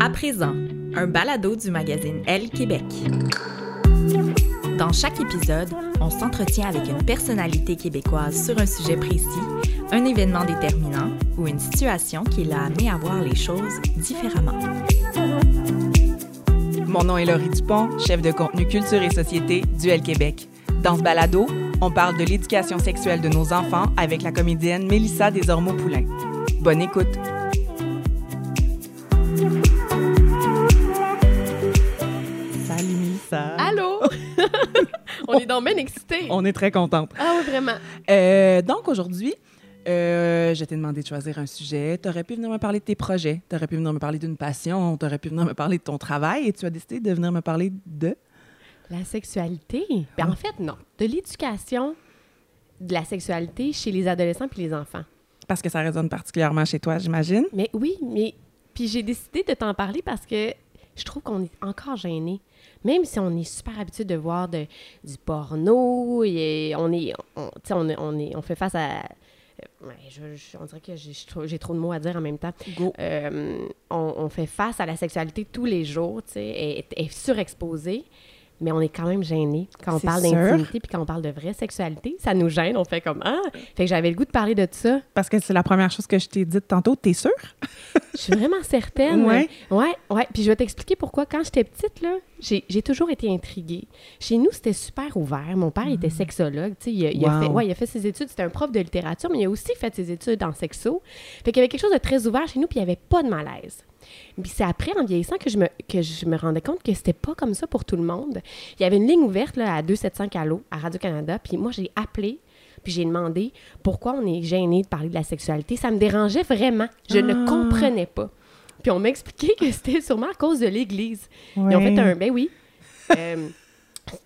À présent, un balado du magazine Elle Québec. Dans chaque épisode, on s'entretient avec une personnalité québécoise sur un sujet précis, un événement déterminant ou une situation qui l'a amené à voir les choses différemment. Mon nom est Laurie Dupont, chef de contenu culture et société du L Québec. Dans ce balado, on parle de l'éducation sexuelle de nos enfants avec la comédienne Mélissa Desormeaux-Poulain. Bonne écoute! Salut Mélissa! Allô? on est donc bien excités. On est très contente. Ah oui, vraiment. Euh, donc aujourd'hui, euh, je t'ai demandé de choisir un sujet. Tu aurais pu venir me parler de tes projets. Tu aurais pu venir me parler d'une passion. Tu aurais pu venir me parler de ton travail. Et tu as décidé de venir me parler de... La sexualité? Ben, en fait, non. De l'éducation de la sexualité chez les adolescents puis les enfants. Parce que ça résonne particulièrement chez toi, j'imagine. Mais oui, mais... Puis j'ai décidé de t'en parler parce que je trouve qu'on est encore gêné. Même si on est super habitué de voir de, du porno, et on est... On, tu sais, on, est- on, est, on fait face à... Ouais, je, je- on dirait que j'ai j'ai trop de mots à dire en même temps. Go. Euh, on, on fait face à la sexualité tous les jours, tu sais, est, est surexposée, mais on est quand même gêné quand on parle d'intimité puis quand on parle de vraie sexualité, ça nous gêne, on fait comme ah, fait que j'avais le goût de parler de ça. Parce que c'est la première chose que je t'ai dite tantôt. T'es sûre? Je suis vraiment certaine. Ouais. ouais, ouais. Puis je vais t'expliquer pourquoi. Quand j'étais petite là, j'ai toujours été intriguée. Chez nous, c'était super ouvert. Mon père il était sexologue, tu sais, il, a- il a Mm. Fait, ouais, il a fait ses études. C'était un prof de littérature, mais il a aussi fait ses études en sexo. Fait qu'il y avait quelque chose de très ouvert chez nous, puis il n'y avait pas de malaise. Puis c'est après, en vieillissant, que je me, que je me rendais compte que c'était pas comme ça pour tout le monde. Il y avait une ligne ouverte là, à 2700 Calo, à Radio-Canada, puis moi, j'ai appelé, puis j'ai demandé pourquoi on est gêné de parler de la sexualité. Ça me dérangeait vraiment. Je ne Ah. comprenais pas. Puis on m'a expliqué que c'était sûrement à cause de l'Église. Ils ont fait un... Ben oui. Euh,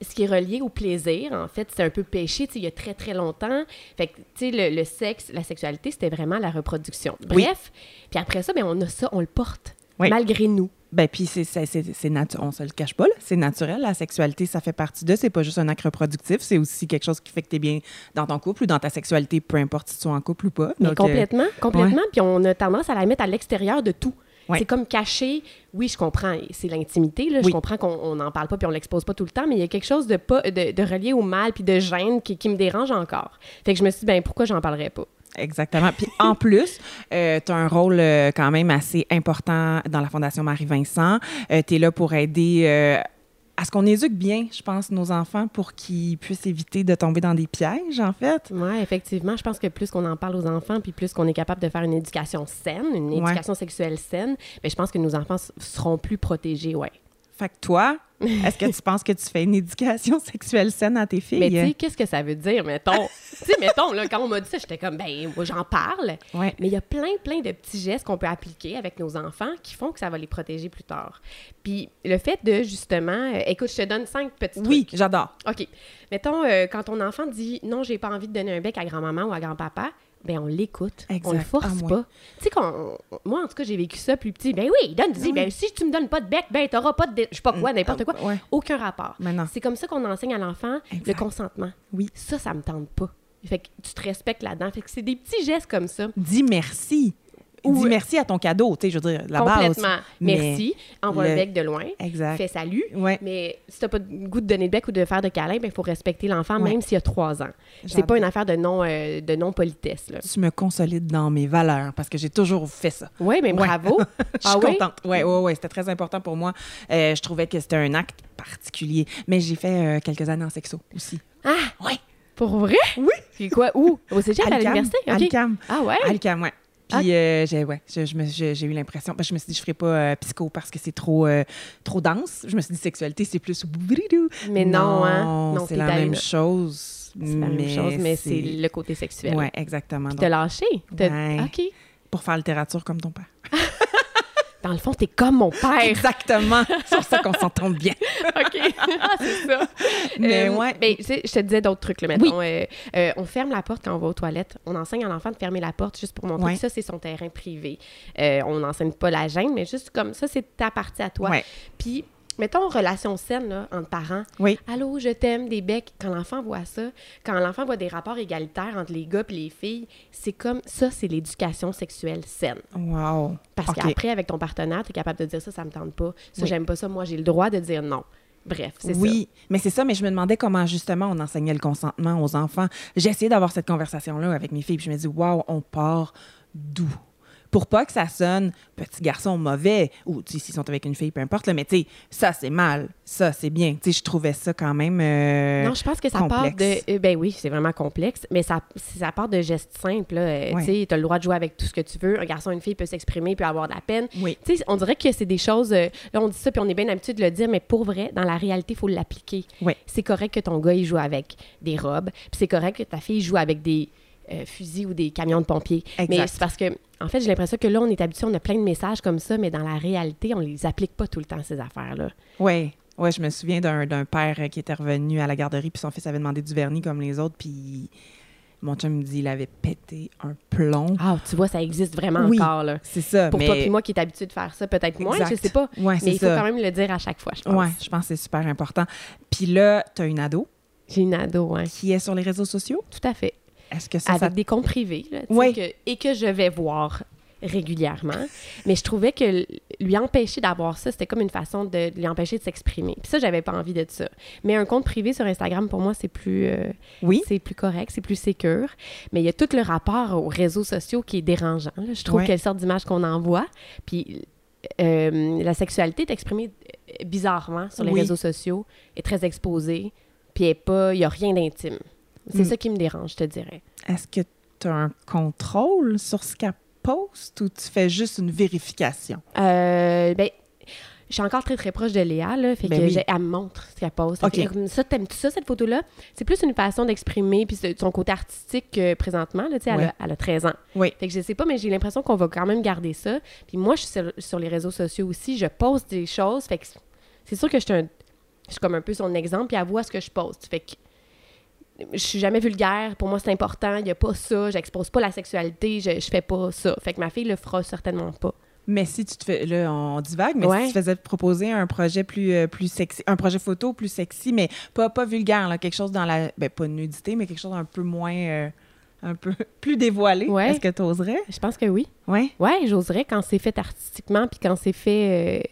ce qui est relié au plaisir, en fait, c'est un peu péché, tu sais, il y a très, très longtemps. Fait que, tu sais, le, le sexe, la sexualité, c'était vraiment la reproduction. Oui. Bref, puis après ça, ben on a ça, on le porte, Oui. malgré nous. Ben, puis c'est, c'est, c'est, natu- on se le cache pas, là. C'est naturel. La sexualité, ça fait partie de. C'est pas juste un acte reproductif. C'est aussi quelque chose qui fait que t'es bien dans ton couple ou dans ta sexualité, peu importe si tu es en couple ou pas. Mais Donc, euh, complètement, complètement. Puis on a tendance à la mettre à l'extérieur de tout. Ouais. C'est comme caché. Oui, je comprends, c'est l'intimité. Là, Je comprends qu'on n'en parle pas puis on l'expose pas tout le temps, mais il y a quelque chose de, pas, de, de relié au mal puis de gêne qui, qui me dérange encore. Fait que je me suis dit, ben pourquoi j'en parlerais pas? Exactement. Puis en plus, tu as un rôle euh, quand même assez important dans la Fondation Marie-Vincent. tu es là pour aider euh, à ce qu'on éduque bien, je pense, nos enfants pour qu'ils puissent éviter de tomber dans des pièges, en fait. Oui, effectivement. Je pense que plus qu'on en parle aux enfants, puis plus qu'on est capable de faire une éducation saine, une Ouais. éducation sexuelle saine, ben, je pense que nos enfants seront plus protégés, ouais. Fait que toi, est-ce que tu penses que tu fais une éducation sexuelle saine à tes filles? Mais tu sais, qu'est-ce que ça veut dire, mettons? tu sais, mettons, là, quand on m'a dit ça, j'étais comme, ben, moi, j'en parle. Ouais. Mais il y a plein, plein de petits gestes qu'on peut appliquer avec nos enfants qui font que ça va les protéger plus tard. Puis le fait de, justement, euh, écoute, je te donne cinq petits Oui, j'adore. OK. Mettons, euh, quand ton enfant dit non, j'ai pas envie de donner un bec à grand-maman ou à grand-papa, ben on l'écoute. On le force pas. Tu sais, qu'on- moi, en tout cas, j'ai vécu ça plus petit. Ben oui, donne, dis, ben si tu me donnes pas de bec, ben t'auras pas de. dé- Je sais pas quoi, n'importe quoi. ouais. Aucun rapport. Non. C'est comme ça qu'on enseigne à l'enfant le consentement. Oui. Ça, ça me tente pas. Fait que tu te respectes là-dedans. Fait que c'est des petits gestes comme ça. Dis merci. Ou- Dis merci à ton cadeau, tu sais, je veux dire, la base. Complètement. Mais Merci. Envoie le- un bec de loin. Exact. Fais salut. Ouais. Mais si t'as pas de goût de donner de bec ou de faire de câlin, ben il faut respecter l'enfant Ouais. même s'il a trois ans. C'est pas une affaire de non euh, de non politesse là. Tu me consolides dans mes valeurs parce que j'ai toujours fait ça. Oui, mais Ouais. bravo. Je suis ah contente. Oui, oui, oui. C'était très important pour moi. Euh, je trouvais que c'était un acte particulier. Mais j'ai fait euh, quelques années en sexo aussi. Ah, Oui. pour vrai? Oui. Puis quoi? Où? Au cégep, à l'université? OK. Alcam. Ah ouais? Alcam, ouais. Puis euh, j'ai ouais, j'ai eu l'impression, que je me suis dit, je ferais pas euh, psycho parce que c'est trop, euh, trop dense. Je me suis dit, sexualité, c'est plus. Mais non, hein? Non, c'est la même chose. C'est la même chose, mais c'est le côté sexuel. Oui, exactement. Puis t'as lâché? Ouais. OK. pour faire littérature comme ton père. Dans le fond, t'es comme mon père. Exactement. c'est pour ça qu'on s'entend bien. OK. Ah, c'est ça. Mais Euh, ouais. ben, tu sais, je te disais d'autres trucs, là, mettons. Euh, euh, on ferme la porte quand on va aux toilettes. On enseigne à l'enfant de fermer la porte juste pour montrer Ouais. que ça, c'est son terrain privé. Euh, on n'enseigne pas la gêne, mais juste comme ça, c'est ta partie à toi. Ouais. Puis, mettons, relation saine là, entre parents. Oui. Allô, je t'aime, des becs. Quand l'enfant voit ça, quand l'enfant voit des rapports égalitaires entre les gars et les filles, c'est comme ça, c'est l'éducation sexuelle saine. Wow. Parce qu'après, avec ton partenaire, tu es capable de dire ça, ça me tente pas. Ça, Oui. j'aime pas ça. Moi, j'ai le droit de dire non. Bref, c'est Oui, mais c'est ça, mais je me demandais comment justement on enseignait le consentement aux enfants. J'ai essayé d'avoir cette conversation-là avec mes filles, puis je me dis, waouh, on part d'où? Pour pas que ça sonne petit garçon mauvais, ou s'ils sont avec une fille, peu importe, là, mais tu sais, ça c'est mal, ça c'est bien. Tu sais, je trouvais ça quand même. euh. Non, je pense que ça complexe. part de. euh, ben oui, c'est vraiment complexe, mais ça, ça part de gestes simples. Euh, Ouais. Tu sais, tu as le droit de jouer avec tout ce que tu veux. Un garçon, une fille peut s'exprimer, peut avoir de la peine. Oui. Tu sais, on dirait que c'est des choses. euh, là, on dit ça, puis on est bien habitué de le dire, mais pour vrai, dans la réalité, il faut l'appliquer. Oui. C'est correct que ton gars, il joue avec des robes, puis c'est correct que ta fille joue avec des euh, fusils ou des camions de pompiers. Exact. Mais c'est parce que, en fait, j'ai l'impression que là, on est habitué, on a plein de messages comme ça, mais dans la réalité, on les applique pas tout le temps, ces affaires-là. Oui, ouais, je me souviens d'un père euh, qui était revenu à la garderie, puis son fils avait demandé du vernis comme les autres, puis mon chum me dit il avait pété un plomb. Ah, tu vois, ça existe vraiment Oui, encore, là. C'est ça, Pour mais... toi puis moi qui est habitué de faire ça, peut-être moins, je sais pas. Ouais, Mais il faut ça. quand même le dire à chaque fois, je pense. Ouais, je pense que c'est super important. Puis là, tu as une ado J'ai une ado, ouais. qui est sur les réseaux sociaux? Tout à fait. Est-ce que ça, avec ça des comptes privés, là, tu sais, Oui. que- et que je vais voir régulièrement. Mais je trouvais que lui empêcher d'avoir ça, c'était comme une façon de lui empêcher de s'exprimer. Puis ça, j'avais pas envie de ça. Mais un compte privé sur Instagram, pour moi, c'est plus, euh, Oui. c'est plus correct, c'est plus sécure. Mais il y a tout le rapport aux réseaux sociaux qui est dérangeant. là. Je trouve Ouais. quelle sorte d'image qu'on envoie. Puis euh, la sexualité est exprimée euh, bizarrement sur les Oui. réseaux sociaux, est très exposée, puis il y a rien d'intime. C'est Mm. ça qui me dérange, je te dirais. Est-ce que tu as un contrôle sur ce qu'elle poste ou tu fais juste une vérification? Euh, ben, je suis encore très, très proche de Léa, là. Fait Ben que oui. elle me montre ce qu'elle pose. Fait OK. que, comme ça, t'aimes-tu ça, cette photo-là? C'est plus une façon d'exprimer, puis son côté artistique euh, présentement, là, tu sais, elle, Ouais. a- elle a 13 ans. Oui. Fait que je sais pas, mais j'ai l'impression qu'on va quand même garder ça. Puis moi, je suis sur, sur les réseaux sociaux aussi, je poste des choses, fait que c'est sûr que je suis, un- je suis comme un peu son exemple, puis elle voit ce que je poste. Fait que je suis jamais vulgaire, pour moi c'est important, il y a pas ça, j'expose pas la sexualité, je, je fais pas ça. Fait que ma fille le fera certainement pas. Mais si tu te fais, là, on divague, mais Ouais. si tu faisais te proposer un projet plus, euh, plus sexy, un projet photo plus sexy, mais pas, pas vulgaire, là, quelque chose dans la, ben pas de nudité, mais quelque chose un peu moins, euh, un peu plus dévoilé. Ouais. Est-ce que tu oserais? Je pense que oui. Oui. Ouais, j'oserais quand c'est fait artistiquement puis quand c'est fait. euh,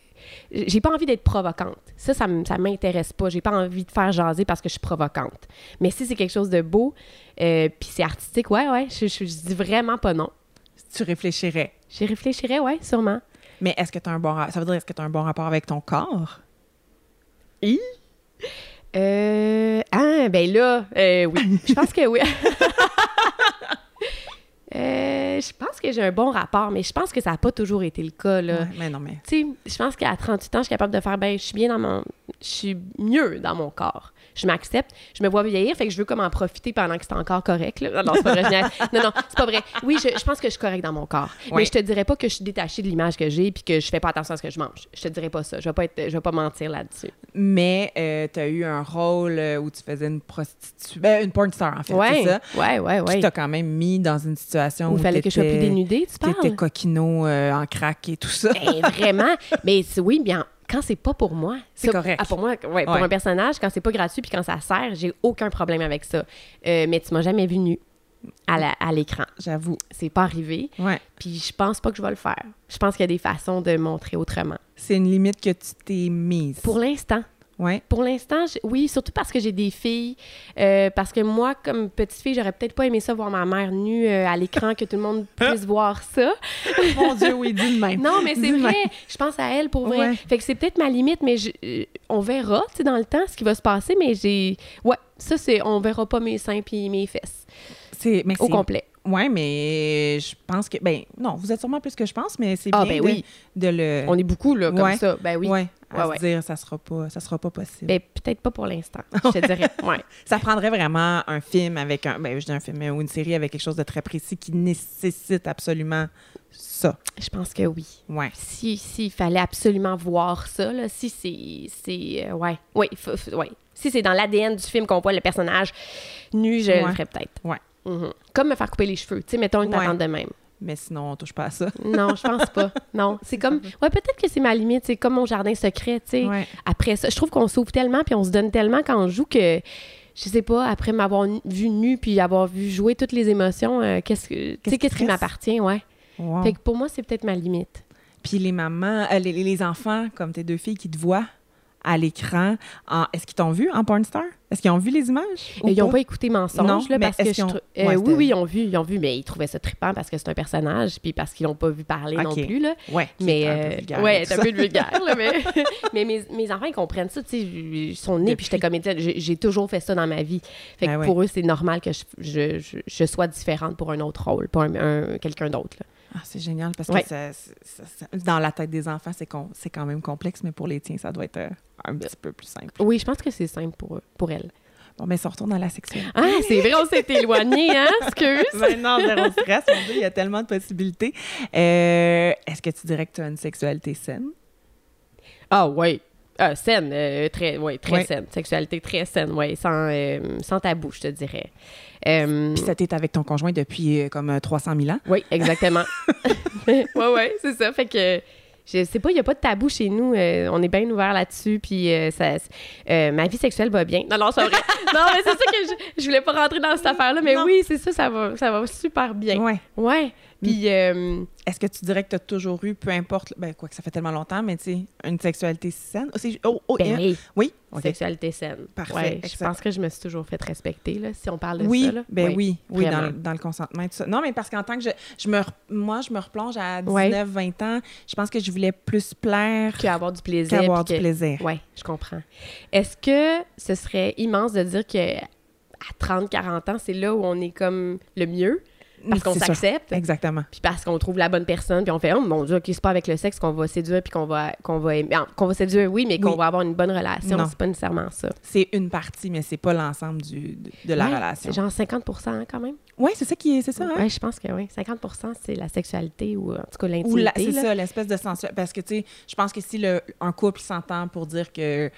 J'ai pas envie d'être provocante. Ça, ça, ça m'intéresse pas. J'ai pas envie de faire jaser parce que je suis provocante. Mais si c'est quelque chose de beau euh, puis c'est artistique, ouais, ouais, je, je, je dis vraiment pas non. Tu réfléchirais. J'y réfléchirais, ouais, sûrement. Mais est-ce que tu as un bon ra- ça veut dire est-ce que tu as un bon rapport avec ton corps? Euh. Ah, ben là, euh, oui. Je pense que oui. Euh, je pense que j'ai un bon rapport, mais je pense que ça n'a pas toujours été le cas, là. Ouais, mais non, mais. Tu sais, je pense qu'à 38 ans, je suis capable de faire, ben, je suis bien dans mon. Je suis mieux dans mon corps. Je m'accepte, je me vois vieillir, fait que je veux comme en profiter pendant que c'est encore correct. Là. Non, non, c'est pas vrai. je niaise. Non, non, c'est pas vrai. Oui, je, je pense que je suis correct dans mon corps. Oui. Mais je te dirais pas que je suis détachée de l'image que j'ai puis que je fais pas attention à ce que je mange. Je te dirais pas ça. Je vais pas, être, je vais pas mentir là-dessus. Mais tu as eu un rôle euh, où tu faisais une prostituée, ben, une porn star en fait, Ouais, c'est ça? ouais, ouais, Qui ouais. t'a quand même mis dans une situation Il où fallait que je sois plus dénudée, tu parles? T'étais coquino euh, en crack et tout ça. Ben, vraiment? Mais oui, bien, quand c'est pas pour moi. C'est correct. ah, pour moi, ouais, pour Ouais. un personnage, quand c'est pas gratuit puis quand ça sert, j'ai aucun problème avec ça. Euh, mais tu m'as jamais vu nu à l'écran. J'avoue. C'est pas arrivé. Ouais. Puis je pense pas que je vais le faire. Je pense qu'il y a des façons de montrer autrement. C'est une limite que tu t'es mise. Pour l'instant. Ouais. Pour l'instant, oui, surtout parce que j'ai des filles. Euh, parce que moi, comme petite fille, j'aurais peut-être pas aimé ça voir ma mère nue euh, à l'écran, que tout le monde puisse voir ça. Mon Dieu, oui, dis de même. Non, mais c'est vrai. Je pense à elle pour vrai. Ouais. Fait que c'est peut-être ma limite, mais je- euh, on verra, tu sais, dans le temps, ce qui va se passer. Mais j'ai. Ouais, ça, c'est. On verra pas mes seins puis mes fesses C'est, mais au complet. Ouais, mais je pense que. Ben, non, vous êtes sûrement plus que je pense, mais c'est Ah, bien ben de, oui. de le. On est beaucoup, là, comme Ouais. ça. Ben oui. Ouais, à Ouais, se dire, ça sera pas, ça sera pas possible. Ben, peut-être pas pour l'instant, je te dirais. Ouais. ça prendrait vraiment un film avec un. Ben, je dis un film ou une série avec quelque chose de très précis qui nécessite absolument ça. Je pense que oui. Ouais. Si s'il fallait absolument voir ça, là, si c'est. c'est euh, ouais. Oui, ouais. Si c'est dans l'ADN du film qu'on voit le personnage nu, je le ferais peut-être. Ouais. Mhm. Comme me faire couper les cheveux. Tu sais, mettons une Ouais. patente de même. mais sinon, on touche pas à ça. Non, je pense pas. Non, c'est comme... Ouais, peut-être que c'est ma limite. C'est comme mon jardin secret, tu sais. Ouais. Après ça, je trouve qu'on s'ouvre tellement puis on se donne tellement quand on joue que... Je sais pas, après m'avoir vu nu puis avoir vu jouer toutes les émotions, euh, qu'est-ce que... Tu sais, Qu'est-ce qui m'appartient, ouais. Wow. Fait que pour moi, c'est peut-être ma limite. Puis les mamans, euh, les, les enfants, comme tes deux filles qui te voient à l'écran, en- est-ce qu'ils t'ont vu en porn star? Est-ce qu'ils ont vu les images? ou Ils n'ont pas? écouté mensonge, Non, là, parce que je euh, Ouais, oui, oui, ils ont vu, ils ont vu, mais ils trouvaient ça trippant parce que c'est un personnage, puis parce qu'ils l'ont pas vu parler non plus, là. Ouais. Mais, est un peu euh, vulgaire ouais, c'est un peu vulgaire, là, mais, mais mes, mes enfants, ils comprennent ça, tu sais, ils sont nés, puis j'étais comédienne, j'ai toujours fait ça dans ma vie. Fait que Ben ouais. pour eux, c'est normal que je, je, je, je sois différente pour un autre rôle, pour un, un- quelqu'un d'autre. Ah, c'est génial parce que ça- ça- ça- ça- dans la tête des enfants, c'est quand même complexe, mais pour les tiens, ça doit être euh, un petit peu plus simple. Oui, je pense que c'est simple pour eux, pour elles. Bon, mais ça retourne à la sexualité. Ah, c'est vrai, on s'est éloigné, hein, excuse. Ben non, zéro stress, mon Dieu, il y a tellement de possibilités. Euh, Est-ce que tu dirais que tu as une sexualité saine? Ah oui. Ah, saine, euh, très, ouais, très Ouais. saine. Sexualité très saine, oui, sans, euh, sans tabou, je te dirais. Euh, Puis ça t'est avec ton conjoint depuis comme euh, 300 000 ans? oui, exactement. oui, oui, c'est ça. Fait que je sais pas, il n'y a pas de tabou chez nous. euh, on est bien ouvert là-dessus. Puis euh, ça, euh, ma vie sexuelle va bien. Non, non, c'est vrai. non, mais c'est ça que je, je voulais pas rentrer dans cette affaire-là. Mais Non. oui, c'est ça, ça va, ça va super bien. Ouais. Ouais. Puis, euh, Est-ce que tu dirais que tu as toujours eu, peu importe, ben quoi que ça fait tellement longtemps, mais tu sais, une sexualité saine? Oh, oh, oh, ben oui, Oui, c'est- sexualité saine. Parfait, Ouais, je pense que je me suis toujours fait respecter, là, si on parle de oui, ça. Là. ben oui, oui, dans, le- dans le consentement et tout ça. Non, mais parce qu'en tant que je, je me, re- moi, je me replonge à 19, Ouais. 20 ans, je pense que je voulais plus plaire Qu'avoir du plaisir. qu'avoir du que- plaisir. Oui, je comprends. Est-ce que ce serait immense de dire que à 30, 40 ans, c'est là où on est comme le mieux? Parce qu'on s'accepte, Exactement. puis parce qu'on trouve la bonne personne, puis on fait « Oh mon Dieu, OK, c'est pas avec le sexe qu'on va séduire, puis qu'on va, qu'on va aimer. Ah, Qu'on va séduire, oui, mais qu'on Oui. va avoir une bonne relation. C'est pas nécessairement ça. C'est une partie, mais c'est pas l'ensemble du, de, de la Ouais, relation. Genre 50% hein, quand même. Oui, c'est ça qui est, c'est ça. hein? Oui, je pense que oui. 50% c'est la sexualité ou en tout cas Ou l'intimité. c'est ça, l'espèce de sensuel. Parce que, tu sais, je pense que si le, un couple s'entend pour dire que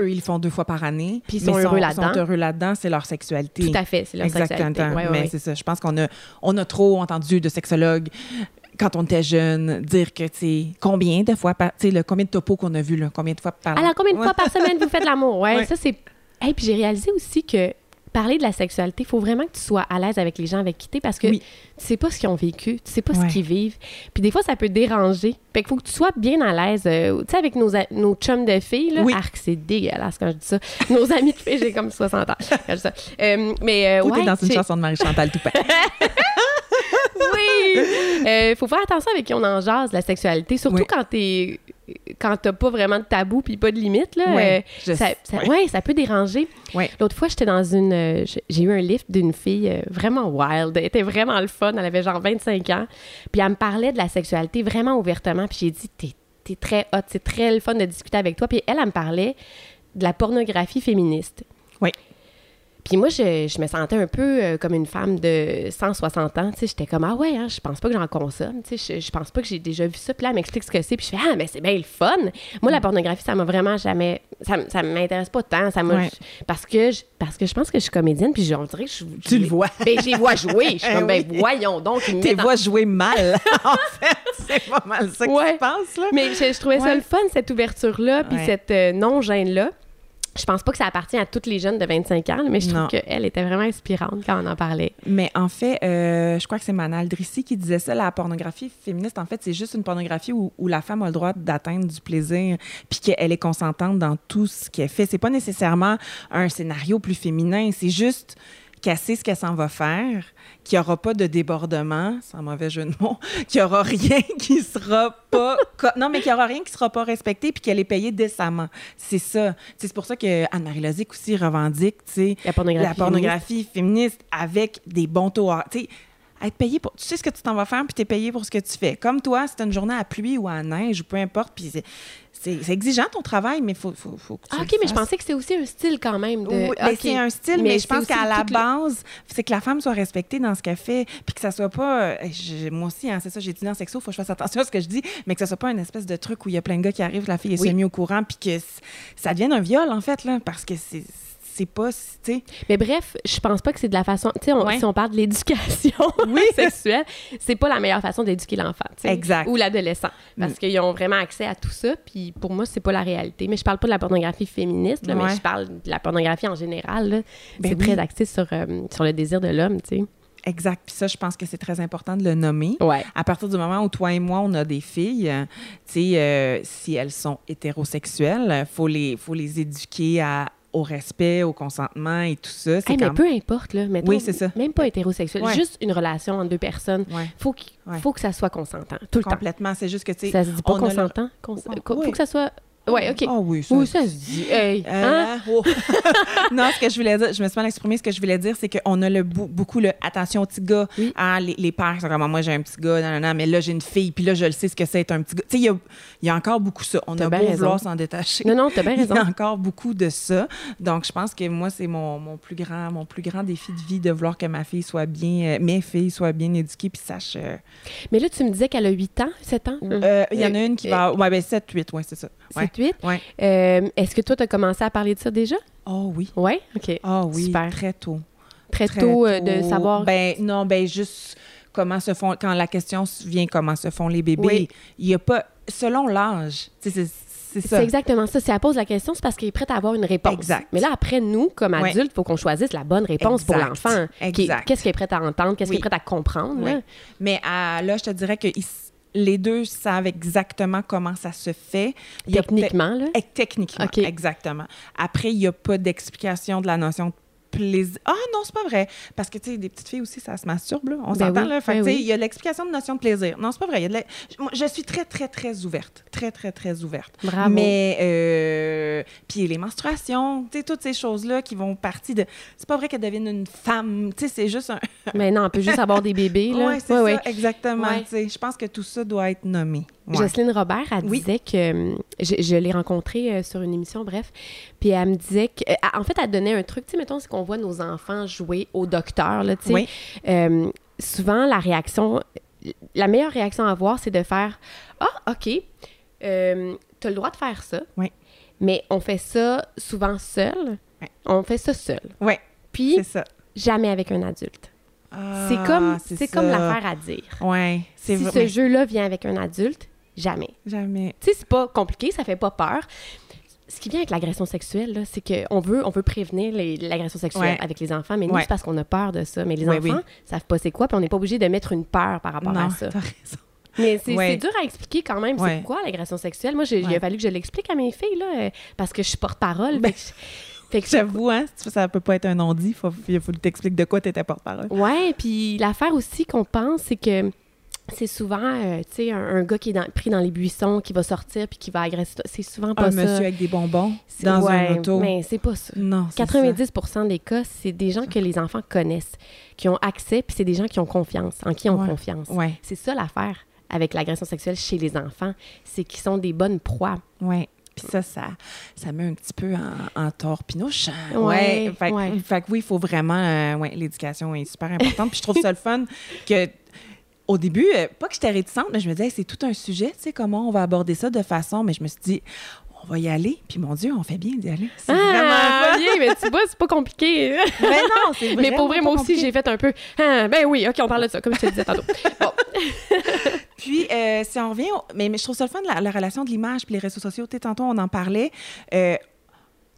eux, ils le font deux fois par année, Puis ils mais sont heureux là-dedans. sont heureux là-dedans, c'est leur sexualité. Tout à fait, c'est leur Exactement. sexualité. Ouais, mais ouais. c'est ça. Je pense qu'on a, on a trop entendu de sexologues quand on était jeune dire que, tu combien de fois, par, tu sais, le combien de topos qu'on a vu, là, combien de fois par Alors, combien de fois par semaine vous faites l'amour? Ouais, Ouais. ça, c'est. Et puis j'ai réalisé aussi que parler de la sexualité, il faut vraiment que tu sois à l'aise avec les gens avec qui tu es parce que Oui. tu sais pas ce qu'ils ont vécu, tu sais pas Ouais. ce qu'ils vivent. Puis des fois, ça peut déranger. Fait qu'il faut que tu sois bien à l'aise. euh, tu sais, avec nos, nos chums de filles, là. Oui. Arc, c'est dégueulasse quand je dis ça. Nos amis de filles, j'ai comme 60 ans quand je dis ça. Euh, mais euh, Ou t'es ouais, dans une chanson de Marie-Chantal Toupin. oui! Euh, faut faire attention avec qui on en jase, la sexualité. Surtout Oui. quand t'es quand t'as pas vraiment de tabou puis pas de limite, là. Ouais, euh, ça, Ouais. ouais, ça peut déranger. L'autre fois, j'étais dans une... euh, j'ai- eu un lift d'une fille euh, vraiment wild. Elle était vraiment le fun. Elle avait genre 25 ans. Puis elle me parlait de la sexualité vraiment ouvertement. Puis j'ai dit, t'es très hot. C'est très le fun de discuter avec toi. Puis elle, elle me parlait de la pornographie féministe. Oui. Puis moi, je, je me sentais un peu euh, comme une femme de 160 ans. Tu sais, j'étais comme, ah ouais, hein, je pense pas que j'en consomme. Tu sais, je, je pense pas que j'ai déjà vu ça. Puis là, elle m'explique ce que c'est. Puis je fais, ah, mais c'est bien le fun. Moi, Mm. la pornographie, ça m'a vraiment jamais. Ça, ça m'intéresse pas tant. Ça Ouais. parce, que je, parce que je pense que je suis comédienne. Puis je- on dirait que je. Tu le vois. Ben, j'y vois jouer. Je suis Eh comme, ben, oui. voyons donc. mettent en- voix jouer mal, en fait. C'est pas mal ça qui Ouais. se passe, là. Mais je, je trouvais ça le fun, cette ouverture-là, puis cette euh, non-gêne-là. Je pense pas que ça appartient à toutes les jeunes de 25 ans, mais je trouve qu'elle était vraiment inspirante quand on en parlait. Mais en fait, euh, je crois que c'est Manal Drissi qui disait ça. La pornographie féministe, en fait, c'est juste une pornographie où, où la femme a le droit d'atteindre du plaisir, puis qu'elle est consentante dans tout ce qu'elle fait. C'est pas nécessairement un scénario plus féminin. C'est juste qu'elle sait ce qu'elle s'en va faire, qu'il n'y aura pas de débordement, sans mauvais jeu de mots, qu'il n'y aura rien qui sera pas... Non, mais qu'il n'y aura rien qui sera pas respecté, puis qu'elle est payée décemment. C'est ça. C'est pour ça que Anne-Marie Lozic aussi revendique, tu sais, La pornographie. la pornographie féministe avec des bons taux. hor- Tu sais, être payé pour. Tu sais ce que tu t'en vas faire, puis tu es payé pour ce que tu fais. Comme toi, c'est une journée à pluie ou à neige, ou peu importe, puis c'est- c'est c'est exigeant ton travail, mais il faut, faut, faut que tu Ah, OK, mais je pensais que c'était aussi un style quand même. De... Oui, ben, OK. c'est un style, mais, je c'est pense qu'à la le- base, c'est que la femme soit respectée dans ce qu'elle fait, puis que ça soit pas. euh, je- moi aussi, hein, c'est ça, j'ai étudié en sexo, faut que je fasse attention à ce que je dis, mais que ça soit pas une espèce de truc où il y a plein de gars qui arrivent, la fille est Oui. semi au courant, puis que ça devienne un viol, en fait, là, parce que c'est. C'est pas, tu sais. Mais bref, je pense pas que c'est de la façon. Tu sais, Ouais. si on parle de l'éducation sexuelle, c'est pas la meilleure façon d'éduquer l'enfant. tu sais, Exact. Ou l'adolescent. Parce Mm. qu'ils ont vraiment accès à tout ça. Puis pour moi, c'est pas la réalité. Mais je parle pas de la pornographie féministe, là, Ouais. mais je parle de la pornographie en général. Ben c'est oui. très axé sur, euh, sur le désir de l'homme, tu sais. Exact. Puis ça, je pense que c'est très important de le nommer. Ouais. À partir du moment où toi et moi, on a des filles, euh, tu sais, euh, si elles sont hétérosexuelles, faut les, faut les éduquer à, au respect, au consentement et tout ça. C'est Hey, mais peu importe, là. mettons, Oui, c'est ça. Même pas hétérosexuel, Ouais. juste une relation entre deux personnes. Ouais, Faut, qu'il- Ouais. faut que ça soit consentant, tout le temps. complètement. C'est juste que, tu sais... Ça se dit pas le- consentant? Cons- Oh, Faut que ça soit... Ouais, OK. Ah oui, ça... Ou ça se dit? Hey, hein? Euh, oh. non, ce que je voulais dire, je me suis mal exprimée, ce que je voulais dire, c'est qu'on a le, beaucoup le attention au petit gars. Oui. Ah, les, les pères sont comme moi, j'ai un petit gars, non, non, non, mais là, j'ai une fille, puis là, je le sais ce que c'est être un petit gars. Tu sais, il y a, il y a encore beaucoup ça. On a beau raison. vouloir s'en détacher. Non, non, t'as bien Il y raison. a encore beaucoup de ça. Donc, je pense que moi, c'est mon, mon, plus grand, mon plus grand défi de vie de vouloir que ma fille soit bien, euh, mes filles soient bien éduquées puis sachent. euh, Mais là, tu me disais qu'elle a 8 ans, 7 ans? Il y en a une qui va. Ouais, ben 7, 8, ouais, c'est ça. Ouais. 7, 8. Ouais. Euh, Est-ce que toi, tu as commencé à parler de ça déjà? Oh oui. Oui? OK. Ah oui, Super. très tôt. Très, Très tôt, euh, de savoir. Ben non, ben juste comment se font quand la question vient comment se font les bébés. Oui. Il y a pas selon l'âge. C'est c'est ça. c'est exactement ça. Si elle pose la question, c'est parce qu'elle est prête à avoir une réponse. Exact. Mais là, après, nous, comme adultes, il faut qu'on choisisse la bonne réponse pour l'enfant. Qu'est-ce qu'elle est prête à entendre? Qu'est-ce Oui. qu'elle est prête à comprendre? Oui. là? Mais à- là, je te dirais que les deux savent exactement comment ça se fait. Il Techniquement, là? Eh, Techniquement, exactement. Après, il n'y a pas d'explication de la notion de plaisir. Ah non, c'est pas vrai. Parce que, tu sais, des petites filles aussi, ça se masturbe, là. On Ben s'entend, oui, là. Fait ben tu sais, oui. il y a l'explication de notion de plaisir. Non, c'est pas vrai. Il y a de la- Moi, Je suis très, très, très ouverte. Très, très, très ouverte. Bravo. Mais, euh, puis les menstruations, tu sais, toutes ces choses-là qui vont partir de... C'est pas vrai qu'elle devienne une femme. Tu sais, c'est juste un... Mais non, on peut juste avoir des bébés, là. Oui, c'est Ouais, ça, ouais. exactement. Ouais. Je pense que tout ça doit être nommé. Jocelyne Robert, elle Oui. disait que. Je, je l'ai rencontrée euh, sur une émission, bref. Puis elle me disait que. euh, en fait, elle donnait un truc. Tu sais, mettons, c'est qu'on voit nos enfants jouer au docteur, là, tu sais. Oui. Euh, souvent, la réaction. La meilleure réaction à avoir, c'est de faire Ah, OK, euh, tu as le droit de faire ça. Oui. Mais on fait ça souvent seul. Ouais. On fait ça seul. Oui, Puis, ça. jamais avec un adulte. Ah, c'est comme, c'est comme l'affaire à dire. Ouais, Si vrai. ce jeu-là vient avec un adulte, jamais. Jamais. Tu sais, c'est pas compliqué, ça fait pas peur. Ce qui vient avec l'agression sexuelle, c'est qu'on veut, on veut prévenir l'agression sexuelle Ouais. avec les enfants, mais nous, Ouais. c'est parce qu'on a peur de ça. Mais les Ouais, enfants oui. savent pas c'est quoi, puis on n'est pas obligé de mettre une peur par rapport non, à ça. t'as raison. Mais c'est Ouais. dur à expliquer quand même, Ouais. c'est quoi l'agression sexuelle. Moi, j'ai- il a Ouais. fallu que je l'explique à mes filles, là, euh, parce que je suis porte-parole. Ben, J'avoue, hein, ça peut pas être un non-dit. Faut, il faut que t'expliques de quoi t'étais porte-parole. Ouais, puis l'affaire aussi qu'on pense, c'est que c'est souvent, euh, tu sais, un, un gars qui est dans- pris dans les buissons, qui va sortir puis qui va agresser. C'est souvent pas Un ça. monsieur avec des bonbons dans ouais, un auto. Mais c'est pas ça. Non, c'est 90 des cas, c'est des gens que les enfants connaissent, qui ont accès, puis c'est des gens qui ont confiance, en qui ils ont Ouais. confiance. ça. Ouais, C'est ça l'affaire avec l'agression sexuelle chez les enfants, c'est qu'ils sont des bonnes proies. ouais. Puis ça, ça, ça met un petit peu en, en torpinouche. hein. Ouais, Fait, fait que oui, il faut vraiment... euh, ouais, l'éducation est super importante. Puis je trouve ça le fun que... Au début, euh, pas que j'étais réticente, mais je me disais, Hey, c'est tout un sujet, tu sais, comment on va aborder ça de façon. Mais je me suis dit, on va y aller. Puis mon Dieu, on fait bien d'y aller. C'est vraiment Ah, fun. bien, mais tu vois, c'est pas compliqué. Mais non, c'est mais pour vrai, vraiment moi aussi, j'ai fait un peu. Ah, ben oui, OK, on parle de ça, comme je te disais tantôt. Bon. Puis, euh, si on revient, au- mais, mais je trouve ça le fun, la, la relation de l'image puis les réseaux sociaux. Tu sais, tantôt, on en parlait. Euh,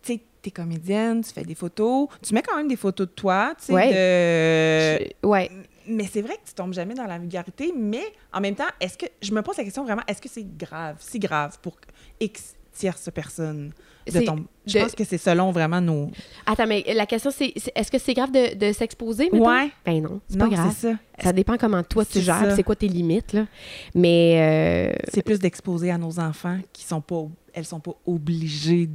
tu sais, t'es comédienne, tu fais des photos. Tu mets quand même des photos de toi, tu sais, Ouais. de- Je- ouais. Mais c'est vrai que tu tombes jamais dans la vulgarité, mais en même temps, est-ce que... Je me pose la question vraiment, est-ce que c'est grave, si grave pour X tierce personne de tomber? Je de- pense que c'est selon vraiment nos... Attends, mais la question, c'est est-ce que c'est grave de, de s'exposer? mettons? Ouais. Ben non, c'est pas grave. c'est ça. Ça dépend comment toi tu gères, c'est quoi tes limites, là. Mais. euh, C'est plus d'exposer à nos enfants qui sont pas... Elles sont pas obligées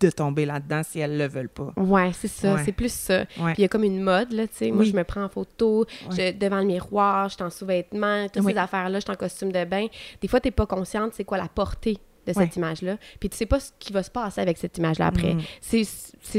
de tomber là-dedans si elles le veulent pas. Ouais, c'est ça, Ouais. c'est plus ça. Puis il y a comme une mode, là, tu sais. Moi, Oui. je me prends en photo, je- devant le miroir, je suis en sous-vêtements, toutes Oui. ces affaires-là, je suis en costume de bain. Des fois, tu n'es pas consciente c'est quoi la portée de cette Ouais. image-là. Puis tu sais pas ce qui va se passer avec cette image-là après. Mm. C'est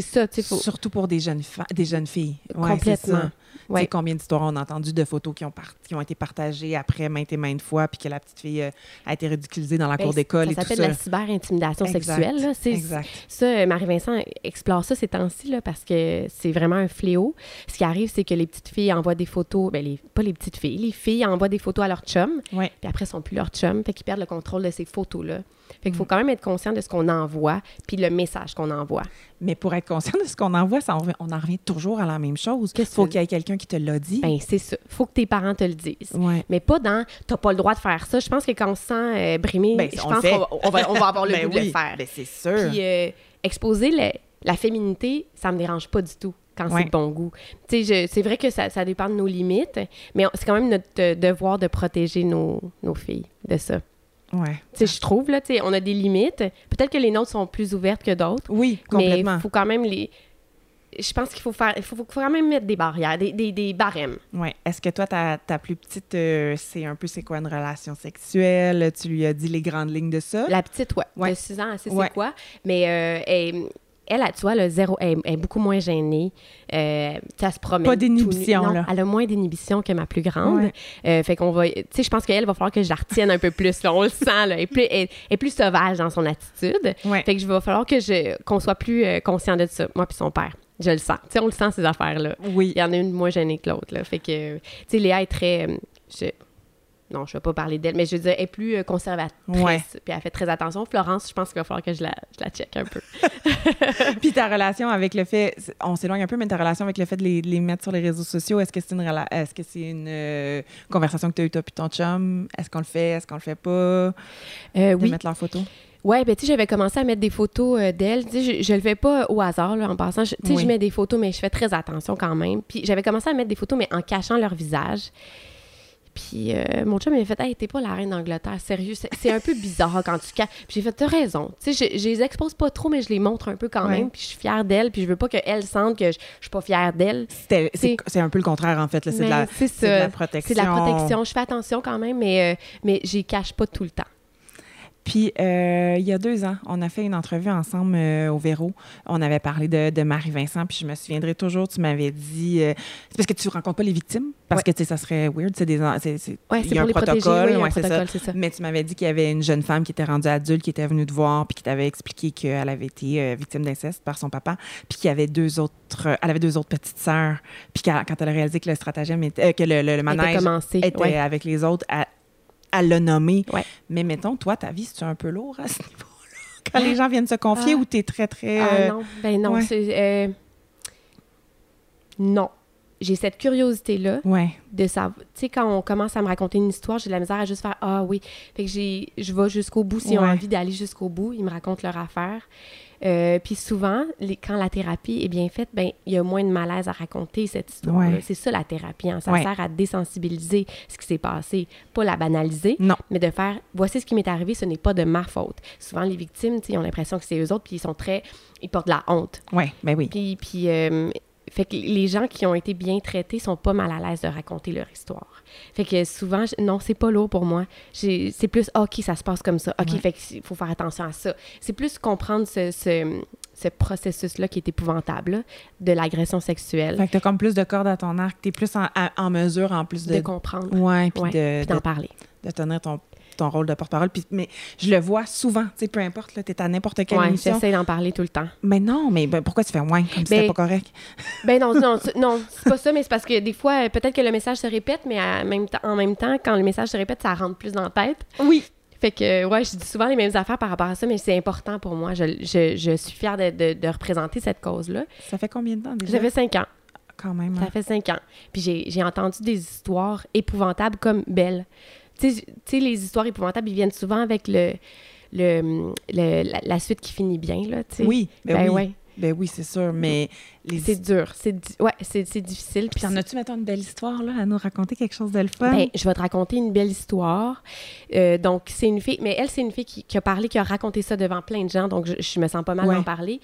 ça, tu sais. faut- Surtout pour des jeunes, des jeunes filles. Ouais, Complètement. Ça. Ouais. sais, combien d'histoires on a entendu de photos qui ont, par- qui ont été partagées après maintes et maintes fois, puis que la petite fille euh, a été ridiculisée dans la Ben, cour d'école et Ça tout s'appelle ça. la cyber-intimidation sexuelle. là. Exact. Ça, euh, Marie-Vincent explore ça ces temps-ci parce que c'est vraiment un fléau. Ce qui arrive, c'est que les petites filles envoient des photos, ben les, pas les petites filles, les filles envoient des photos à leur chum, Ouais. puis après, ils sont plus leur chum, fait qu'ils perdent le contrôle de ces photos-là. Fait qu'il Mm. faut quand même être conscient de ce qu'on envoie, puis le message qu'on envoie. Mais pour être conscient de ce qu'on envoie, ça, on en revient toujours à la même chose. Qu'est-ce que faut qu'il y ait quelqu'un qui te l'a dit. Ben c'est ça. Faut que tes parents te le disent. ouais. Mais pas dans t'as pas le droit de faire ça. Je pense que quand on se sent euh, brimé, Ben, je on pense qu'on va, on va, on va avoir le Ben goût de oui, le faire. ben c'est sûr. Puis euh, exposer le- la féminité, ça me dérange pas du tout quand Ouais. c'est de bon goût. Tu sais, je- c'est vrai que ça, ça dépend de nos limites, mais c'est quand même notre devoir de protéger nos, nos filles de ça. Ouais. Tu sais, je trouve, là, tu sais, on a des limites. Peut-être que les nôtres sont plus ouvertes que d'autres, Oui, mais complètement. il faut quand même les... Je pense qu'il faut faire... Il faut, faut quand même mettre des barrières, des, des, des barèmes. Ouais. Est-ce que toi, ta, ta plus petite, euh, c'est un peu c'est quoi une relation sexuelle? Tu lui as dit les grandes lignes de ça? La petite, ouais. Ouais. De 6 ans, sait Ouais. c'est quoi? Mais euh, elle, elle, tu vois, elle, a zéro, elle, elle est beaucoup moins gênée. Euh, elle se promène. Pas d'inhibition, là. Elle a moins d'inhibition que ma plus grande. Ouais. Euh, fait qu'on va... Tu sais, je pense qu'elle va falloir que je la retienne un peu plus. Là. On le sent, là. Elle est plus, elle- elle est plus sauvage dans son attitude. Ouais. Fait que je va falloir que je, qu'on soit plus euh, conscient de ça, moi puis son père. Je le sens. Tu sais, on le sent, ces affaires-là. Oui. Il y en a une moins gênée que l'autre. Là. Fait que, tu sais, Léa est très. euh, je- Non, je ne vais pas parler d'elle, mais je veux dire, elle est plus euh, conservatrice. Ouais. Puis elle fait très attention. Florence, je pense qu'il va falloir que je la, je la check un peu. Puis ta relation avec le fait, on s'éloigne un peu, mais ta relation avec le fait de les, de les mettre sur les réseaux sociaux, est-ce que c'est une, rela- est-ce que c'est une euh, conversation que tu as eue toi puis ton chum? Est-ce qu'on le fait? Est-ce qu'on le fait pas? Euh, De oui. mettre leurs photos? Ouais, ben tu sais, j'avais commencé à mettre des photos euh, d'elle. Tu sais, je, je le fais pas au hasard, là, en passant. Tu sais, Oui. je mets des photos, mais je fais très attention quand même. Puis j'avais commencé à mettre des photos, mais en cachant leur visage. Puis euh, mon chum, il a fait Hey, t'es pas la reine d'Angleterre, sérieux. C'est un peu bizarre quand tu caches. Puis j'ai fait T'as raison. Tu sais, je, je les expose pas trop, mais je les montre un peu quand Ouais. même. Puis je suis fière d'elle. Puis je veux pas qu'elle sente que je, je suis pas fière d'elle. C'est un peu le contraire, en fait. C'est de, la- de protection. C'est de la protection. Je fais attention quand même, mais, euh, mais j'y cache pas tout le temps. Puis, euh, il y a deux ans, on a fait une entrevue ensemble euh, au Véro. On avait parlé de, de Marie-Vincent, puis je me souviendrai toujours, tu m'avais dit... euh, c'est parce que tu rencontres pas les victimes, parce Ouais. que, tu sais, ça serait weird, c'est des... c'est- Ouais, un les protéger. protocole, Oui, ouais, c'est ça. Mais tu m'avais dit qu'il y avait une jeune femme qui était rendue adulte, qui était venue te voir, puis qui t'avait expliqué qu'elle avait été euh, victime d'inceste par son papa, puis qu'il y avait deux autres... elle avait deux autres petites sœurs, puis quand elle a réalisé que le stratagème était... que le, le- le Elle était manège était avec les autres, elle, l'a nommé. Ouais. Mais mettons, toi, ta vie, c'est un peu lourd à ce niveau-là? Quand les gens viennent se confier Ah. ou t'es très, très... Ah euh, non, ben non, ouais. c'est... euh, Non. J'ai cette curiosité-là Ouais, de savoir... Tu sais, quand on commence à me raconter une histoire, j'ai de la misère à juste faire « Ah oui ». Fait que j'ai... je vais jusqu'au bout. S'ils ont envie d'aller jusqu'au bout, ils me racontent leur affaire. Euh, puis souvent, les, quand la thérapie est bien faite, ben il y a moins de malaise à raconter cette histoire-là. Ouais. C'est ça la thérapie. hein. Ça Ouais. sert à désensibiliser ce qui s'est passé, pas la banaliser, non. mais de faire voici ce qui m'est arrivé, ce n'est pas de ma faute. Souvent, les victimes, ils ont l'impression que c'est eux autres, puis ils sont très. Ils portent de la honte. Ouais, ben oui. Puis, puis euh, fait que les gens qui ont été bien traités sont pas mal à l'aise de raconter leur histoire. Fait que souvent, je- non, c'est pas lourd pour moi. C'est plus, OK, ça se passe comme ça. OK, Ouais. fait qu'il faut faire attention à ça. C'est plus comprendre ce, ce, ce processus-là qui est épouvantable, là, de l'agression sexuelle, Fait que t'as comme plus de cordes à ton arc, t'es plus en, à- en mesure, en plus de, de... comprendre, ouais, puis Ouais, d'en de, parler. de tenir ton, ton rôle de porte-parole. Puis, mais je le vois souvent, tu sais, peu importe, là, t'es à n'importe quelle Ouais, émission. j'essaie d'en parler tout le temps. Mais non, mais ben, pourquoi tu fais moins, comme si Ben, c'était pas correct? Ben non, non, c'est- non, c'est pas ça, mais c'est parce que des fois, euh, peut-être que le message se répète, mais à même temps- en même temps, quand le message se répète, ça rentre plus dans la tête. Oui. Fait que, ouais, je dis souvent les mêmes affaires par rapport à ça, mais c'est important pour moi. Je, je- je suis fière de, de- de représenter cette cause-là. Ça fait combien de temps déjà? J'avais cinq ans. Quand même. hein. Ça fait cinq ans. Puis j'ai j'ai entendu des histoires épouvantables comme belles. Tu sais, les histoires épouvantables, ils viennent souvent avec le, le, le- la, la suite qui finit bien, là, tu sais. Oui, ben, Ben oui. ouais. Ben oui, c'est sûr, mais les C'est dur. C'est di- ouais, c'est c'est difficile. Puis en as-tu, mettons, une belle histoire, là, à nous raconter quelque chose de le fun? Ben, je vais te raconter une belle histoire. Euh, donc, c'est une fille, mais elle, c'est une fille qui, qui a parlé, qui a raconté ça devant plein de gens, donc je, je me sens pas mal Ouais. d'en parler.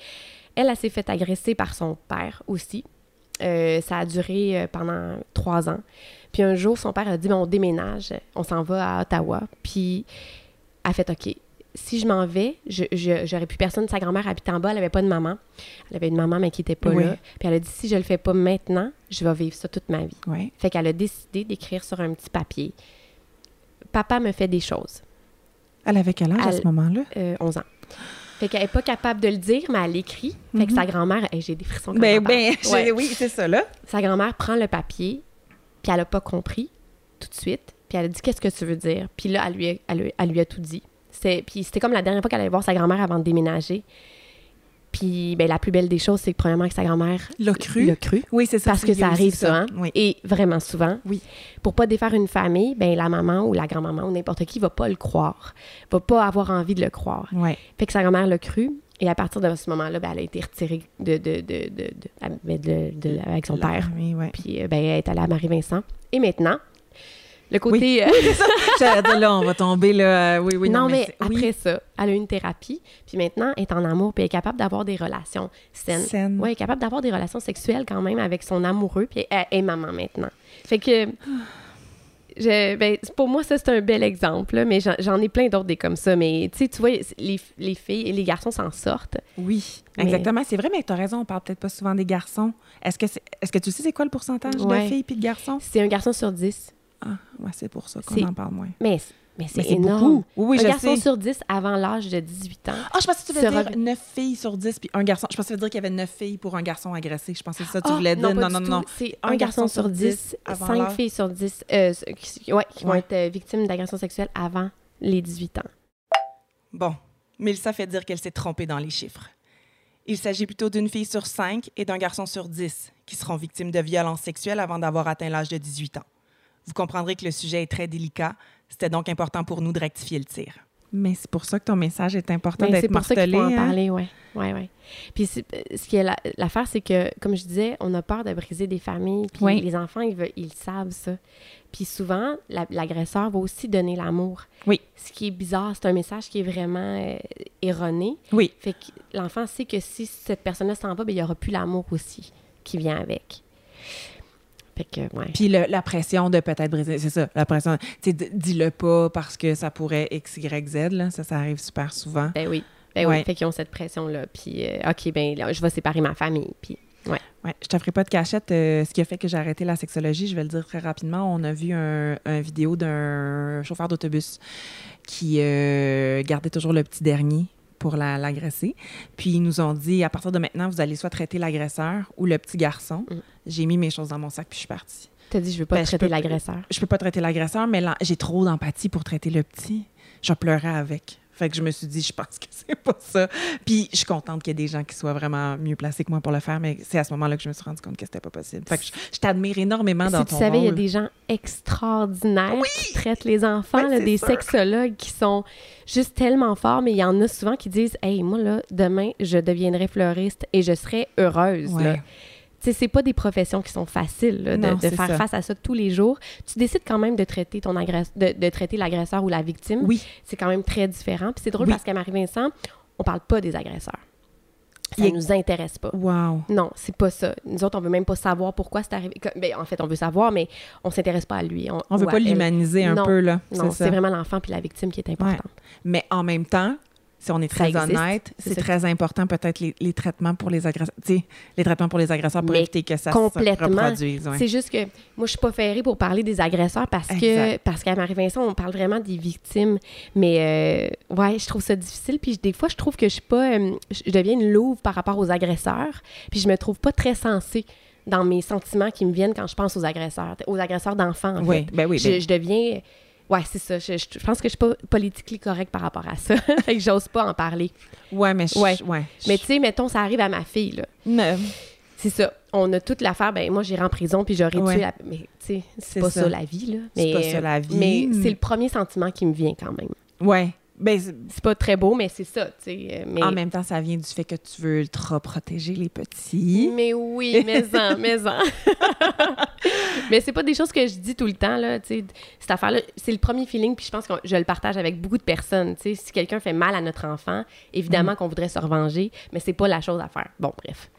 Elle, elle s'est fait agresser par son père aussi. Euh, ça a duré euh, pendant trois ans. Puis un jour, son père a dit, Ben, on déménage, on s'en va à Ottawa. Puis elle a fait, OK, si je m'en vais, je- je- j'aurais plus personne. Sa grand-mère habitait en bas, elle avait pas de maman. Elle avait une maman, mais qui était pas Oui. là. Puis elle a dit, si je le fais pas maintenant, je vais vivre ça toute ma vie. Oui. Fait qu'elle a décidé d'écrire sur un petit papier. Papa me fait des choses. Elle avait quel âge à ce moment-là? Euh, 11 ans. Fait qu'elle est pas capable de le dire, mais elle l'écrit. Fait que sa grand-mère, hey, j'ai des frissons quand Ben, ben, Ouais. oui, c'est ça, là. Sa grand-mère prend le papier, puis elle a pas compris tout de suite. Puis elle a dit Qu'est-ce que tu veux dire? Puis là, elle lui a, elle, lui- elle lui a tout dit. Puis c'était comme la dernière fois qu'elle allait voir sa grand-mère avant de déménager. Puis ben, la plus belle des choses, c'est que premièrement, que sa grand-mère L'a cru. l'a cru. Oui, c'est ça. Parce que ça arrive hein? Oui. Et vraiment souvent. Oui. Pour pas défaire une famille, ben la maman ou la grand-maman ou n'importe qui va pas le croire. Va pas avoir envie de le croire. Ouais. Fait que sa grand-mère l'a cru. Et à partir de ce moment-là, ben, elle a été retirée de, de, de, de, avec son père. Oui, oui. Puis euh, ben, elle est allée à Marie-Vincent. Et maintenant, le côté... euh, J'allais dire, là, on va tomber, là. euh, Oui, oui, non, non, mais, oui. après ça, elle a eu une thérapie. Puis maintenant, elle est en amour. Puis elle est capable d'avoir des relations saines. Saines. Oui, elle est capable d'avoir des relations sexuelles quand même avec son amoureux. Puis elle est maman maintenant. Fait que... Je, ben, pour moi, ça, c'est un bel exemple. là, mais j'en- ai plein d'autres des comme ça. Mais tu sais, tu vois, les, les filles et les garçons s'en sortent. Oui, Mais- exactement. C'est vrai, mais tu as raison, on parle peut-être pas souvent des garçons. Est-ce que, est-ce que tu sais c'est quoi le pourcentage Ouais. de filles puis de garçons? C'est un garçon sur 10. Ah, ouais, c'est pour ça qu'on en parle moins. Mais, mais c'est énorme. Oui, oui, un je garçon sais. sur 10 avant l'âge de 18 ans. Ah, je pensais que tu voulais dire re- 9 filles sur 10 puis un garçon. Je pensais que tu dire qu'il y avait 9 filles pour un garçon agressé. Je pensais que ça, tu Ah, voulais dire. Non, non, tout. non. C'est un, garçon, sur 10, avant 5 l'âge. filles sur 10 euh, qui, ouais, qui vont être euh, victimes d'agression sexuelle avant les 18 ans. Bon, Mélissa fait dire qu'elle s'est trompée dans les chiffres. Il s'agit plutôt d'une fille sur 5 et d'un garçon sur 10 qui seront victimes de violences sexuelles avant d'avoir atteint l'âge de 18 ans. Vous comprendrez que le sujet est très délicat. C'était donc important pour nous de rectifier le tir. Mais c'est pour ça que ton message est important Ben, d'être c'est pour ça qu'il martelé. faut en hein? parler, ouais. Ouais, ouais. Puis euh, ce qui est la- l'affaire, c'est que, comme je disais, on a peur de briser des familles. Puis Oui. les enfants, ils, veulent- ils savent ça. Puis souvent, la- l'agresseur va aussi donner l'amour. Oui. Ce qui est bizarre, c'est un message qui est vraiment euh, erroné. Oui, Fait que l'enfant sait que si cette personne-là s'en va, ben, il n'y aura plus l'amour aussi qui vient avec. Puis le- la pression de peut-être briser, c'est ça, la pression, tu sais, dis-le pas parce que ça pourrait X, Y, Z, là, ça, ça arrive super souvent. Ben oui. Ben Ouais. oui. Fait qu'ils ont cette pression-là. Puis, euh, OK, ben là, je vais séparer ma famille. Puis, ouais. Ouais, je te ferai pas de cachette. euh, ce qui a fait que j'ai arrêté la sexologie, je vais le dire très rapidement. On a vu un, un vidéo d'un chauffeur d'autobus qui euh, gardait toujours le petit dernier pour la- l'agresser. Puis ils nous ont dit, à partir de maintenant, vous allez soit traiter l'agresseur ou le petit garçon. Mm. J'ai mis mes choses dans mon sac puis je suis partie. T'as dit, je veux pas Ben, traiter l'agresseur. Je peux pas traiter l'agresseur, mais j'ai trop d'empathie pour traiter le petit. Je pleurais avec. Fait que je me suis dit, je pense que c'est pas ça. Puis je suis contente qu'il y ait des gens qui soient vraiment mieux placés que moi pour le faire, mais c'est à ce moment-là que je me suis rendu compte que c'était pas possible. Fait que je, je t'admire énormément dans Si tu ton savais, il y a des gens extraordinaires qui traitent les enfants, là, des sûr. sexologues qui sont juste tellement forts, mais il y en a souvent qui disent Hey, moi, là, demain, je deviendrai fleuriste et je serai heureuse. là. Ouais. Tu sais, c'est pas des professions qui sont faciles là, de, Non, de c'est faire ça. face à ça tous les jours. Tu décides quand même de traiter ton agresse- de, de traiter l'agresseur ou la victime. Oui. C'est quand même très différent. Puis c'est drôle Oui. parce qu'à Marie-Vincent, on parle pas des agresseurs. Ça est- nous intéresse pas. Wow. Non, c'est pas ça. Nous autres, on veut même pas savoir pourquoi c'est arrivé. Ben, en fait, on veut savoir, mais on s'intéresse pas à lui. On, On veut pas l'humaniser un Non. peu, là. Non, c'est vraiment l'enfant puis la victime qui est importante. Mais en même temps, si on est très existe. honnête, C'est très important peut-être les, les traitements pour les agresseurs. Les traitements pour les agresseurs pour Mais éviter que ça complètement. se reproduise. ouais. C'est juste que moi, je suis pas ferrée pour parler des agresseurs parce que parce qu'à Marie-Vincent, on parle vraiment des victimes. Mais euh, ouais, je trouve ça difficile. Puis des fois, je trouve que je suis pas. euh, je deviens une louve par rapport aux agresseurs. Puis je me trouve pas très sensée dans mes sentiments qui me viennent quand je pense aux agresseurs, aux agresseurs d'enfants. En Oui, fait. ben oui, je, ben- je deviens. Ouais, c'est ça. Je, je- je pense que je suis pas politiquement correcte par rapport à ça. fait que j'ose pas en parler. Ouais, mais je- Ouais. ouais. Mais tu sais, mettons, ça arrive à ma fille, là. Mais- C'est ça. On a toute l'affaire. Ben, moi, j'irai en prison puis j'aurais Ouais. tué la... Mais, tu sais, C'est pas ça. ça. la vie, là. C'est pas ça, la vie. Mais c'est le premier sentiment qui me vient quand même. ouais. Ben, c'est- pas très beau, mais c'est ça, tu sais. euh, Mais... En même temps, ça vient du fait que tu veux ultra protéger les petits. Mais oui, mais-en, mais-en. mais c'est pas des choses que je dis tout le temps, là, tu sais. Cette affaire-là, c'est le premier feeling, puis je pense que je le partage avec beaucoup de personnes, tu sais. Si quelqu'un fait mal à notre enfant, évidemment Mm. qu'on voudrait se revenger, mais c'est pas la chose à faire. Bon, bref.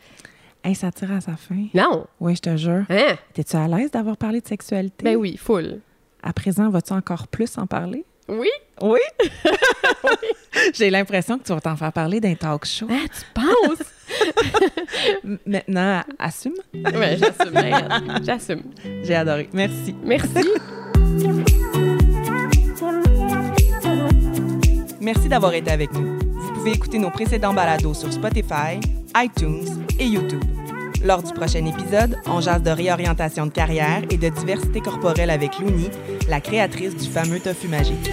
Hey, ça tire à sa fin. Non! Oui, je te jure. Hein? T'es-tu à l'aise d'avoir parlé de sexualité? Ben oui, full. À présent, vas-tu encore plus en parler? Oui? Oui? J'ai l'impression que tu vas t'en faire parler d'un talk show. Ah, tu penses? Maintenant, assume. j'assume. regarde, J'assume. J'ai adoré. Merci. Merci. Merci d'avoir été avec nous. Vous pouvez écouter nos précédents balados sur Spotify, iTunes et YouTube. Lors du prochain épisode, on jase de réorientation de carrière et de diversité corporelle avec Louni, la créatrice du fameux tofu magique.